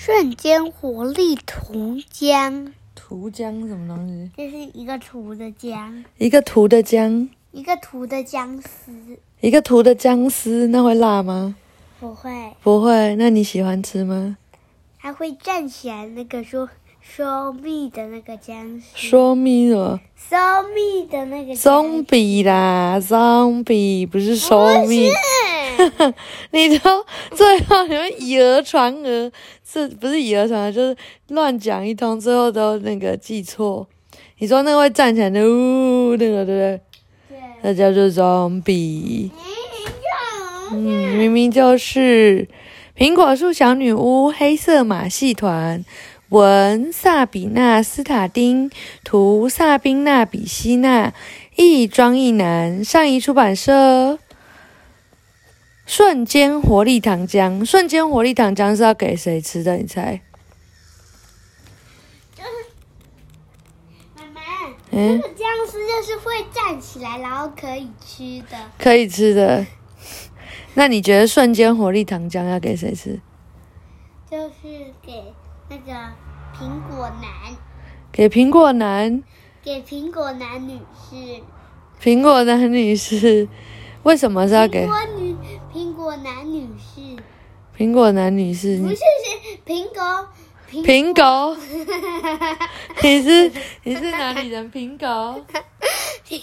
瞬间活力图浆，图浆什么东西？这是一个图的浆，一个图的浆，一个图的姜丝，一个图的姜丝，那会辣吗？不会，不会。那你喜欢吃吗？它会站起来，那个说说蜜的那个僵尸，说蜜什么？松蜜的那个 zombie 啦，，zombie 不是说蜜。你都最后你们以讹传讹，是不是以讹传讹？就是乱讲一通，最后都那个记错。你说那个会站起来的，呜，那个对不对？对，那叫做 zombie。嗯，嗯，明明就是苹果树小女巫黑色马戏团，文萨比纳斯塔丁，图萨宾娜比希纳，译庄一男，上一出版社。瞬间活力糖浆，瞬间活力糖浆是要给谁吃的？你猜？妈妈，嗯那个僵尸就是会站起来，然后可以吃的。可以吃的。那你觉得瞬间活力糖浆要给谁吃？就是给那个苹果男，给苹果男，给苹果男女士，苹果男女士。为什么是要给苹果女，苹果男女士，苹果男女士？不是是苹果，苹果，你是你是哪里人？苹果，苹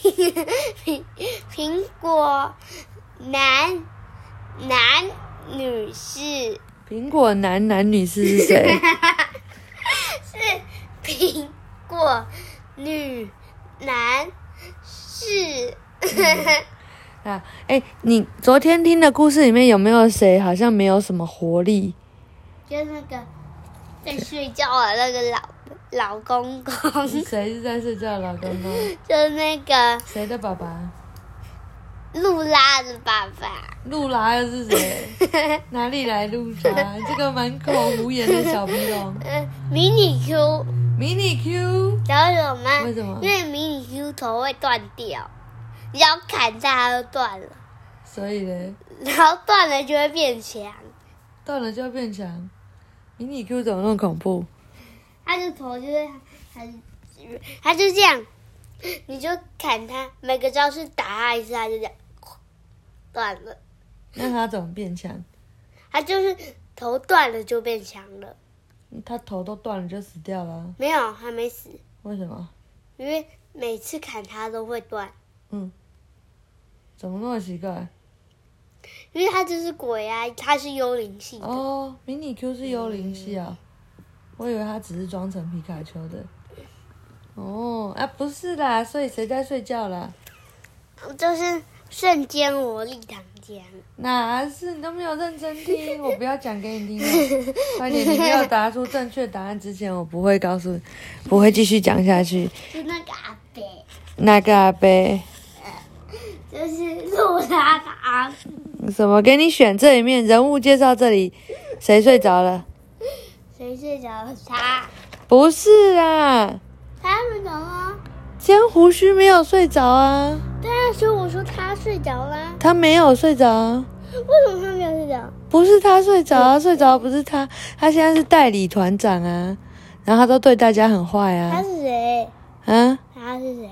苹苹果男男女士苹果男男女士是谁？是苹果女男士。啊，哎，你昨天听的故事里面有没有谁好像没有什么活力？就那个在睡觉的那个老老公公，谁是在睡觉的老公公？就是那个谁的爸爸？露拉的爸爸。露拉又是谁？哪里来露拉？这个满口胡言的小鼻龙，嗯，迷你 Q，迷你 Q，知道为什么吗？为什么因为迷你 Q 头会断掉，你要砍它它就断了，所以呢，然后断了就会变强。断了就要变强。迷你 Q 怎么那么恐怖？它的头就是很，它就这样，你就砍它，每个招式打它一次，它就这样断了。那他怎么变强？它就是头断了就变强了，他头都断了就死掉了啊，没有还没死，为什么？因为每次砍它都会断，怎么那么奇怪？因为它就是鬼啊，它是幽灵系的。哦，迷你 Q 是幽灵系啊，我以为他只是装成皮卡丘的。哦，啊，不是啦，所以谁在睡觉啦？就是瞬间活力糖浆，哪是你都没有认真听，我不要讲给你听了。快点，你没有答出正确答案之前，我不会告诉你，不会继续讲下去。就那个阿伯，那个阿伯，就是露拉的阿伯，什么？给你选这里面人物介绍，这里谁睡着了？谁睡着了？他，不是啊，他睡着了。尖胡须没有睡着啊，对啊，所以我说他睡着啦。他没有睡着啊。为什么他没有睡着？不是他睡着啊，睡着不是他，他现在是代理团长啊，然后他都对大家很坏啊他啊，是谁？啊，他是谁？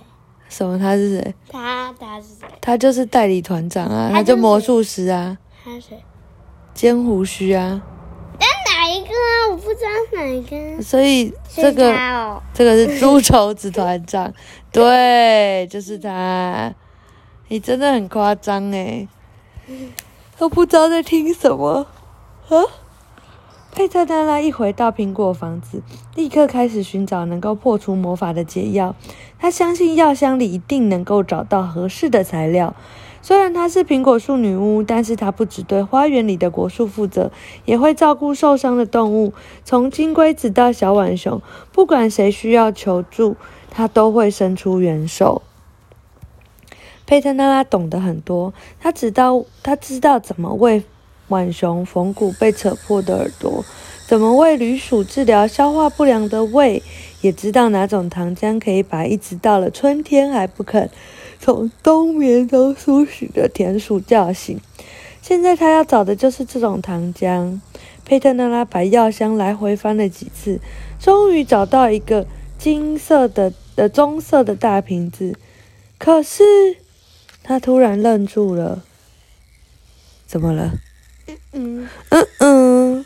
什么他是谁？他他是谁？他就是代理团长啊，他他就就是魔术师啊，他是谁？尖胡须啊，但哪一个啊？我不知道哪一个。所以是这个这个是猪头子团长，对，就是他，你真的很夸张哎，都不知道在听什么啊。佩特娜拉一回到苹果房子，立刻开始寻找能够破除魔法的解药。他相信药箱里一定能够找到合适的材料。虽然她是苹果树女巫，但是她不只对花园里的果树负责，也会照顾受伤的动物，从金龟子到小浣熊，不管谁需要求助，她都会伸出援手。佩特娜拉懂得很多，她知道她知道怎么为浣熊缝骨被扯破的耳朵，怎么为驴鼠治疗消化不良的胃，也知道哪种糖浆可以把一直到了春天还不肯从冬眠中苏醒的田鼠叫醒。现在他要找的就是这种糖浆。佩特娜拉把药箱来回翻了几次，终于找到一个金色的、的棕色的大瓶子。可是，他突然愣住了。怎么了？嗯，嗯嗯，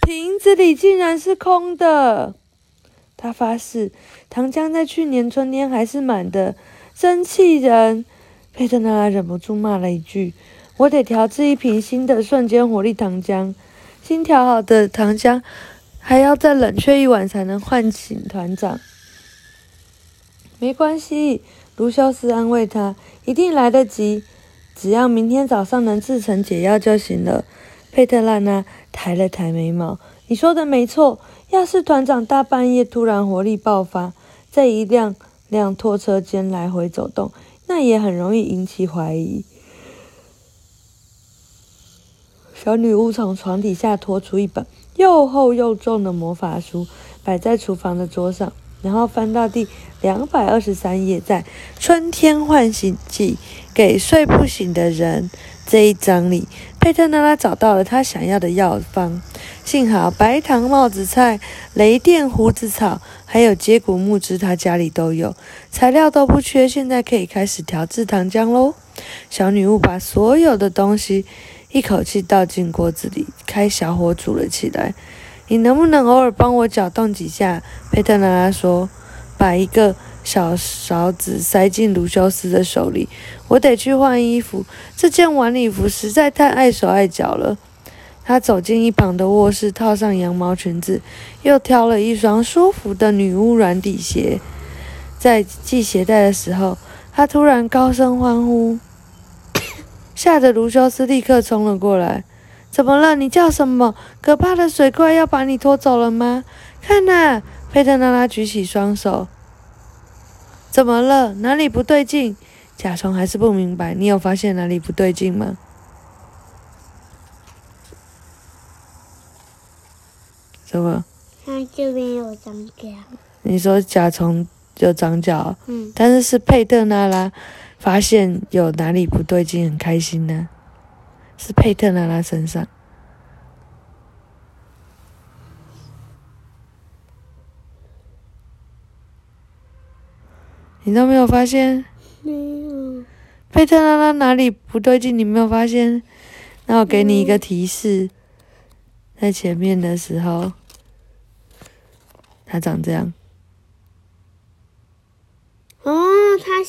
瓶子里竟然是空的。他发誓，糖浆在去年春天还是满的，真气人！佩特娜忍不住骂了一句：“我得调制一瓶新的瞬间活力糖浆。新调好的糖浆还要再冷却一晚才能唤醒团长。”没关系，卢修斯安慰他：“一定来得及，只要明天早上能制成解药就行了。”佩特拉娜抬了抬眉毛：“你说的没错。”要是团长大半夜突然活力爆发，在一辆辆拖车间来回走动，那也很容易引起怀疑。小女巫从床底下拖出一本又厚又重的魔法书，摆在厨房的桌上，然后翻到第两百二十三页，在《春天唤醒记》给睡不醒的人这一章里，佩特娜拉找到了她想要的药方。幸好白糖帽子菜、雷电胡子草，还有接骨木枝，他家里都有，材料都不缺。现在可以开始调制糖浆喽。小女巫把所有的东西一口气倒进锅子里，开小火煮了起来。你能不能偶尔帮我搅动几下？佩特娜拉说。把一个小勺子塞进卢修斯的手里。我得去换衣服，这件晚礼服实在太碍手碍脚了。他走进一旁的卧室，套上羊毛裙子，又挑了一双舒服的女巫软底鞋。在系鞋带的时候，他突然高声欢呼，吓得卢修斯立刻冲了过来。“怎么了？你叫什么？可怕的水怪要把你拖走了吗？”看呐！佩特娜拉举起双手。“怎么了？哪里不对劲？”甲虫还是不明白。你有发现哪里不对劲吗？什么？它这边有长角。你说甲虫有长角？嗯。但是是佩特纳拉发现有哪里不对劲，很开心呢。是佩特纳拉身上。你都没有发现？没有。贝特拉拉哪里不对劲？你没有发现？那我给你一个提示。在前面的时候，它长这样。哦，它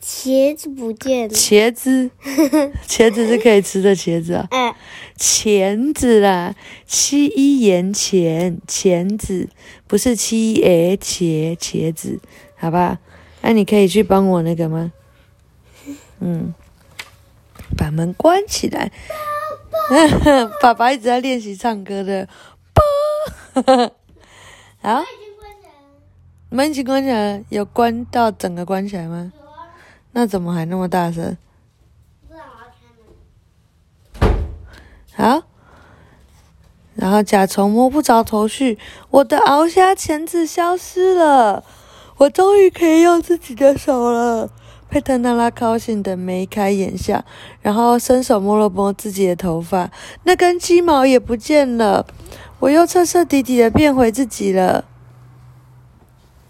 茄子不见了。茄子，茄子是可以吃的茄子啊。哎，钳子啦，七一言钳，钳子不是七一茄茄子，好吧？那你可以去帮我那个吗？嗯，把门关起来。爸爸一直在练习唱歌的，啵，好，门已经关起来了，有关到整个关起来吗？那怎么还那么大声？好，然后甲虫摸不着头绪，我的鳌虾钳子消失了，我终于可以用自己的手了。佩特娜拉高兴的眉开眼笑，然后伸手摸了摸自己的头发，那根鸡毛也不见了。我又彻彻底底的变回自己了。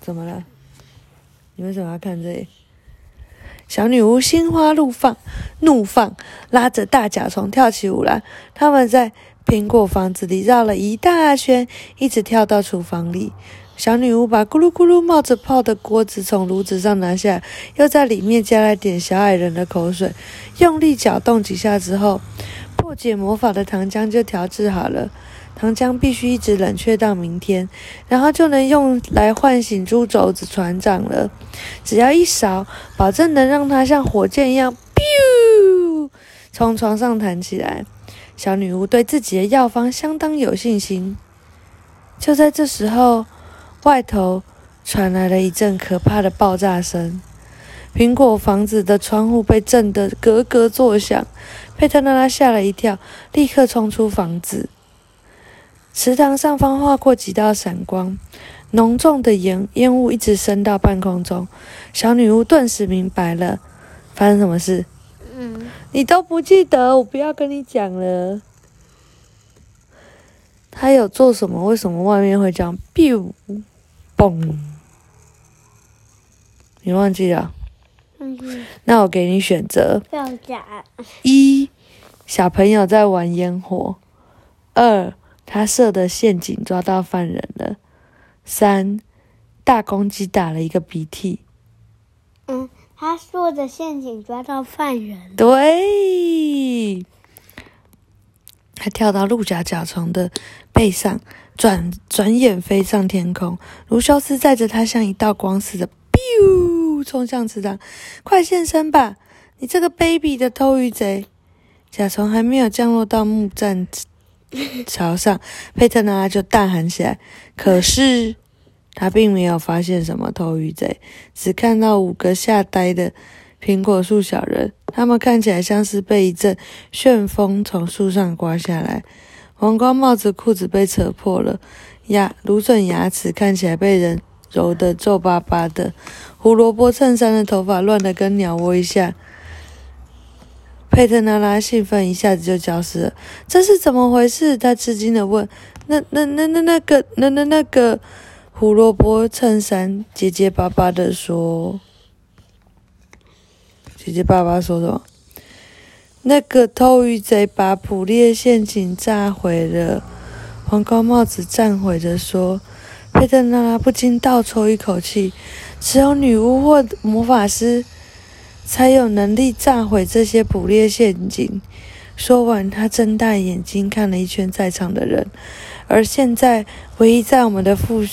怎么了？你为什么要看这里？小女巫心花怒放，怒放，拉着大甲虫跳起舞来。他们在苹果房子里绕了一大圈，一直跳到厨房里。小女巫把咕噜咕噜冒着泡的锅子从炉子上拿下，又在里面加了点小矮人的口水，用力搅动几下之后，破解魔法的糖浆就调制好了。糖浆必须一直冷却到明天，然后就能用来唤醒猪肘子船长了。只要一勺，保证能让他像火箭一样噗从床上弹起来。小女巫对自己的药方相当有信心。就在这时候。外头传来了一阵可怕的爆炸声，苹果房子的窗户被震得咯咯作响。佩特娜拉吓了一跳，立刻冲出房子。池塘上方划过几道闪光，浓重的烟烟雾一直升到半空中。小女巫顿时明白了，发生什么事？嗯，你都不记得，我不要跟你讲了。他有做什么？为什么外面会这样？biu，嘣！你忘记了？嗯，那我给你选择：一，小朋友在玩烟火；二，他设的陷阱抓到犯人了；三，大公鸡打了一个鼻涕。嗯，他说的陷阱抓到犯人，对，他跳到鹿角甲虫的背上，转转眼飞上天空。卢修斯载着他，像一道光似的，biu 冲向池塘，快现身吧！你这个卑鄙的偷鱼贼！甲虫还没有降落到木栈 桥上，佩特纳拉就大喊起来。可是他并没有发现什么偷鱼贼，只看到五个吓呆的苹果树小人，他们看起来像是被一阵旋风从树上刮下来。黄瓜帽子裤子被扯破了，牙芦笋牙齿看起来被人揉得皱巴巴的，胡萝卜衬衫的头发乱得跟鸟窝一样。佩特纳拉兴奋一下子就消失了，这是怎么回事？他吃惊的问：“那、那、那、那、那个、那、那、那个胡萝卜衬衫结结巴巴的说。”姐姐爸爸说什么？那个偷鱼贼把捕猎陷阱炸毁了。黄高帽子忏悔着说：“佩特拉不禁倒抽一口气，只有女巫或魔法师才有能力炸毁这些捕猎陷阱。”说完，他睁大眼睛看了一圈在场的人，而现在唯一在我们的附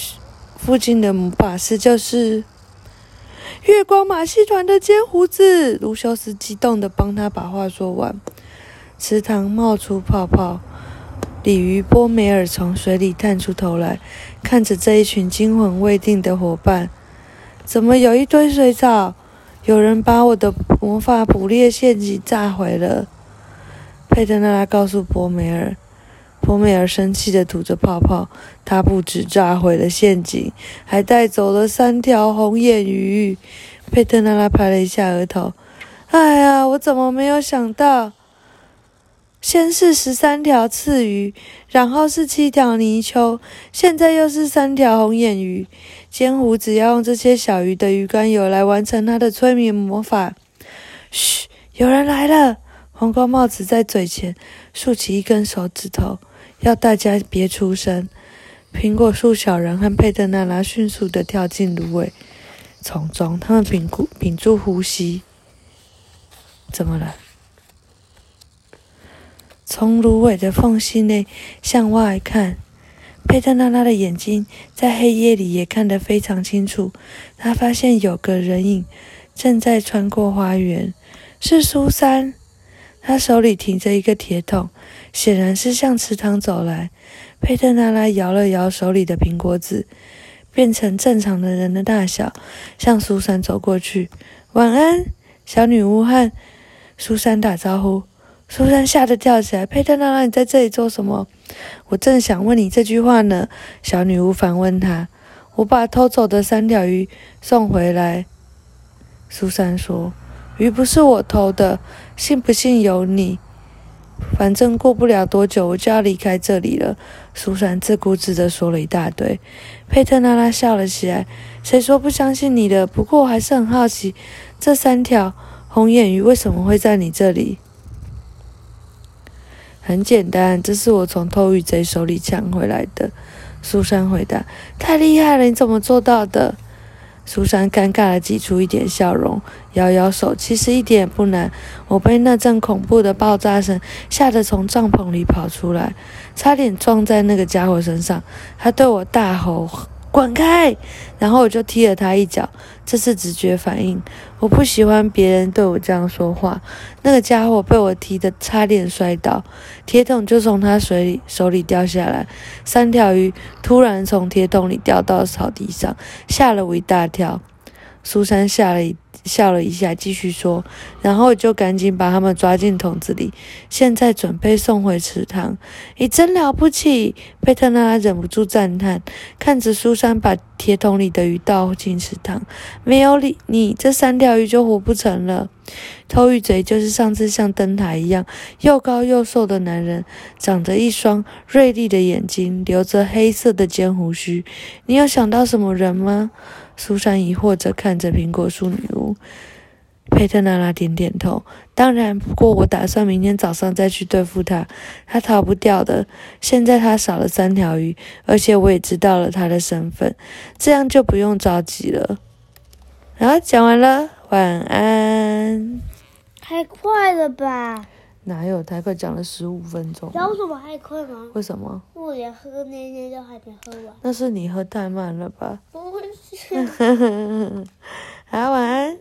附近的魔法师就是。月光马戏团的尖胡子，卢修斯激动地帮他把话说完。池塘冒出泡泡，鲤鱼波梅尔从水里探出头来，看着这一群惊魂未定的伙伴。怎么有一堆水草？有人把我的魔法捕猎陷阱炸毁了。佩特纳拉告诉波梅尔。波梅尔生气地吐着泡泡，他不止炸毁了陷阱，还带走了三条红眼鱼。佩特纳拉拍了一下额头：“哎呀，我怎么没有想到？先是十三条刺鱼，然后是七条泥鳅，现在又是三条红眼鱼。尖胡子要用这些小鱼的鱼肝油来完成他的催眠魔法。”嘘，有人来了！黄瓜帽子在嘴前竖起一根手指头。要大家别出声。苹果树小人和佩特纳拉迅速地跳进芦苇丛中，他们屏住屏住呼吸。怎么了？从芦苇的缝隙内向外看，佩特纳拉的眼睛在黑夜里也看得非常清楚。他发现有个人影正在穿过花园，是苏珊。他手里提着一个铁桶。显然是向池塘走来。佩特纳拉摇了摇手里的苹果籽，变成正常的人的大小，向苏珊走过去。晚安，小女巫和苏珊打招呼。苏珊吓得跳起来：“佩特纳拉，你在这里做什么？”我正想问你这句话呢。小女巫反问他：“我把偷走的三条鱼送回来。”苏珊说：“鱼不是我偷的，信不信由你。”反正过不了多久，我就要离开这里了。苏珊自顾自地说了一大堆。佩特纳拉笑了起来：“谁说不相信你的？不过我还是很好奇，这三条红眼鱼为什么会在你这里？”很简单，这是我从偷鱼贼手里抢回来的。苏珊回答：“太厉害了，你怎么做到的？”苏珊尴尬地挤出一点笑容，摇摇手：“其实一点也不难。我被那阵恐怖的爆炸声吓得从帐篷里跑出来，差点撞在那个家伙身上。他对我大吼。”滚开！然后我就踢了他一脚，这是直觉反应。我不喜欢别人对我这样说话。那个家伙被我踢得差点摔倒，铁桶就从他水里手里掉下来。三条鱼突然从铁桶里掉到草地上，吓了我一大跳。苏珊笑了一笑了一下，继续说：“然后就赶紧把他们抓进桶子里，现在准备送回池塘。你真了不起！”佩特拉忍不住赞叹，看着苏珊把铁桶里的鱼倒进池塘。没有你，你这三条鱼就活不成了。偷鱼嘴就是上次像灯塔一样又高又瘦的男人，长着一双锐利的眼睛，留着黑色的尖胡须。你有想到什么人吗？苏珊疑惑着看着苹果树女巫，佩特娜拉点点头。当然，不过我打算明天早上再去对付他，他逃不掉的。现在他少了三条鱼，而且我也知道了他的身份，这样就不用着急了。好，讲完了，晚安。太快了吧？哪有？太快讲了十五分钟知。道为什么太快吗？为什么？我连喝那些都还没喝完。那是你喝太慢了吧？不是。好，晚安。